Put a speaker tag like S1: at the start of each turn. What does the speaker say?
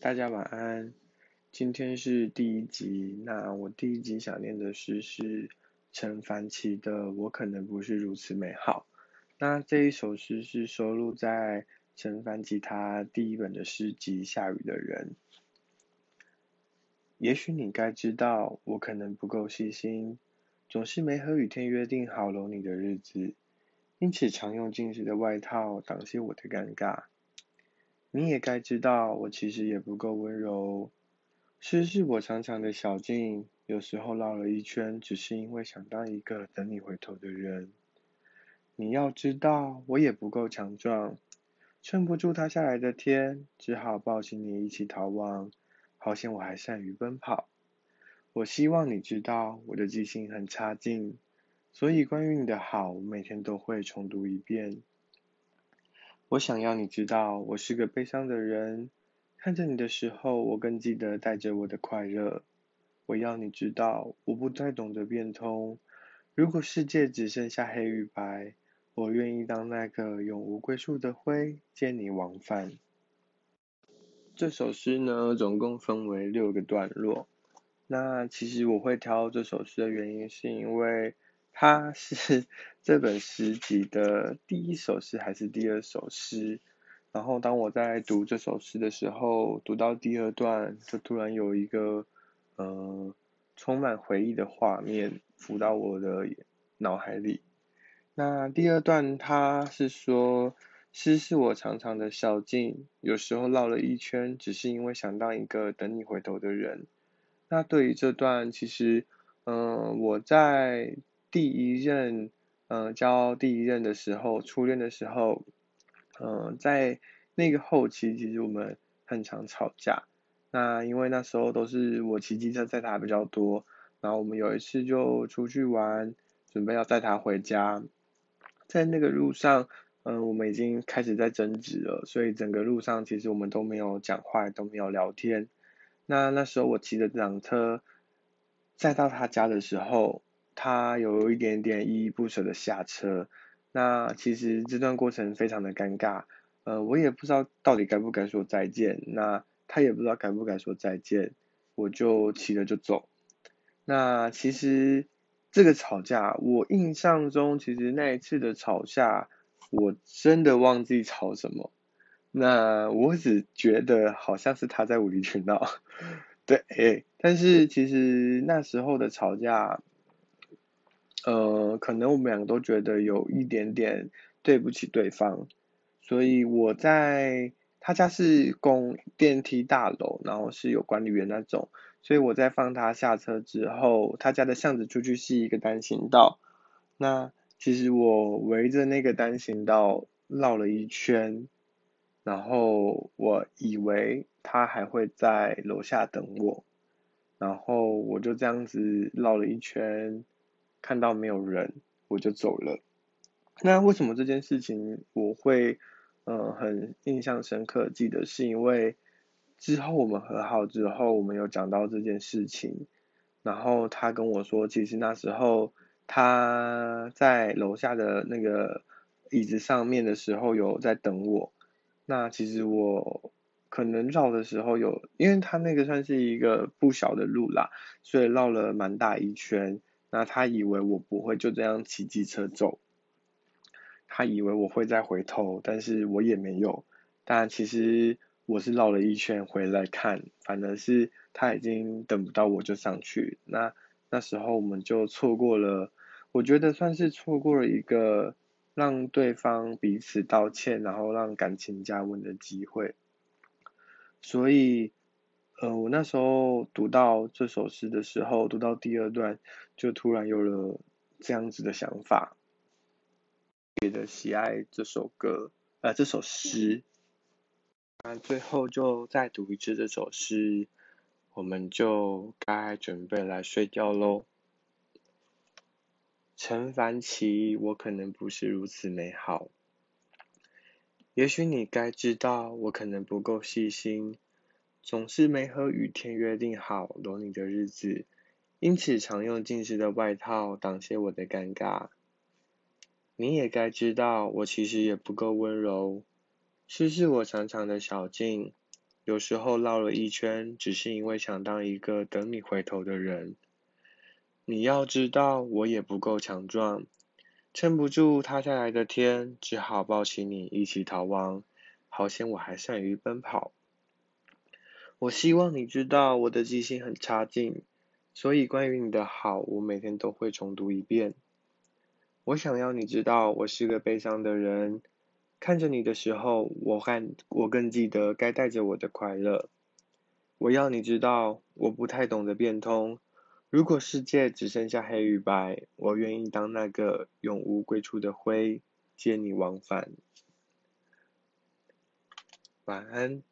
S1: 大家晚安。今天是第一集，那我第一集想念的诗是陈凡奇的《我可能不是如此美好》。那这一首诗是收录在陈凡奇他第一本的诗集《下雨的人》。也许你该知道，我可能不够细心，总是没和雨天约定好搂你的日子，因此常用近视的外套挡些我的尴尬。你也该知道，我其实也不够温柔。诗是我长长的小径，有时候绕了一圈，只是因为想当一个等你回头的人。你要知道，我也不够强壮，撑不住塌下来的天，只好抱起你一起逃亡。好险我还善于奔跑。我希望你知道，我的记性很差劲，所以关于你的好，我每天都会重读一遍。我想要你知道，我是个悲伤的人。看着你的时候，我更记得带着我的快乐。我要你知道，我不再懂得变通。如果世界只剩下黑与白，我愿意当那个永无归宿的灰，见你往返。这首诗呢，总共分为六个段落。那其实我会挑这首诗的原因，是因为。它是这本诗集的第一首诗还是第二首诗？然后当我在读这首诗的时候，读到第二段，就突然有一个呃充满回忆的画面浮到我的脑海里。那第二段它是说，诗是我长长的小径，有时候绕了一圈，只是因为想到一个等你回头的人。那对于这段，其实嗯我在。第一任，嗯，交第一任的时候，初恋的时候，嗯，在那个后期，其实我们很常吵架。那因为那时候都是我骑机车载他比较多，然后我们有一次就出去玩，准备要载他回家，在那个路上，嗯，我们已经开始在争执了，所以整个路上其实我们都没有讲话，都没有聊天。那那时候我骑着这辆车，载到他家的时候。他有一点点依依不舍的下车，那其实这段过程非常的尴尬，呃，我也不知道到底该不该说再见，那他也不知道该不该说再见，我就骑了就走。那其实这个吵架，我印象中其实那一次的吵架，我真的忘记吵什么，那我只觉得好像是他在无理取闹，对，但是其实那时候的吵架。呃，可能我们两个都觉得有一点点对不起对方，所以我在他家是供电梯大楼，然后是有管理员那种，所以我在放他下车之后，他家的巷子出去是一个单行道，那其实我围着那个单行道绕了一圈，然后我以为他还会在楼下等我，然后我就这样子绕了一圈。看到没有人，我就走了。那为什么这件事情我会呃很印象深刻？记得是因为之后我们和好之后，我们有讲到这件事情，然后他跟我说，其实那时候他在楼下的那个椅子上面的时候有在等我。那其实我可能绕的时候有，因为他那个算是一个不小的路啦，所以绕了蛮大一圈。那他以为我不会就这样骑机车走，他以为我会再回头，但是我也没有。但其实我是绕了一圈回来看，反而是他已经等不到我就上去。那那时候我们就错过了，我觉得算是错过了一个让对方彼此道歉，然后让感情加温的机会。所以。呃，我那时候读到这首诗的时候，读到第二段，就突然有了这样子的想法，别的喜爱这首歌，呃，这首诗。那最后就再读一次这首诗，我们就该准备来睡觉喽。陈凡奇，我可能不是如此美好，也许你该知道，我可能不够细心。总是没和雨天约定好搂你的日子，因此常用近视的外套挡些我的尴尬。你也该知道，我其实也不够温柔。诗是我长长的小径，有时候绕了一圈，只是因为想当一个等你回头的人。你要知道，我也不够强壮，撑不住塌下来的天，只好抱起你一起逃亡。好险我还善于奔跑。我希望你知道，我的记性很差劲，所以关于你的好，我每天都会重读一遍。我想要你知道，我是个悲伤的人。看着你的时候，我更我更记得该带着我的快乐。我要你知道，我不太懂得变通。如果世界只剩下黑与白，我愿意当那个永无归处的灰，接你往返。晚安。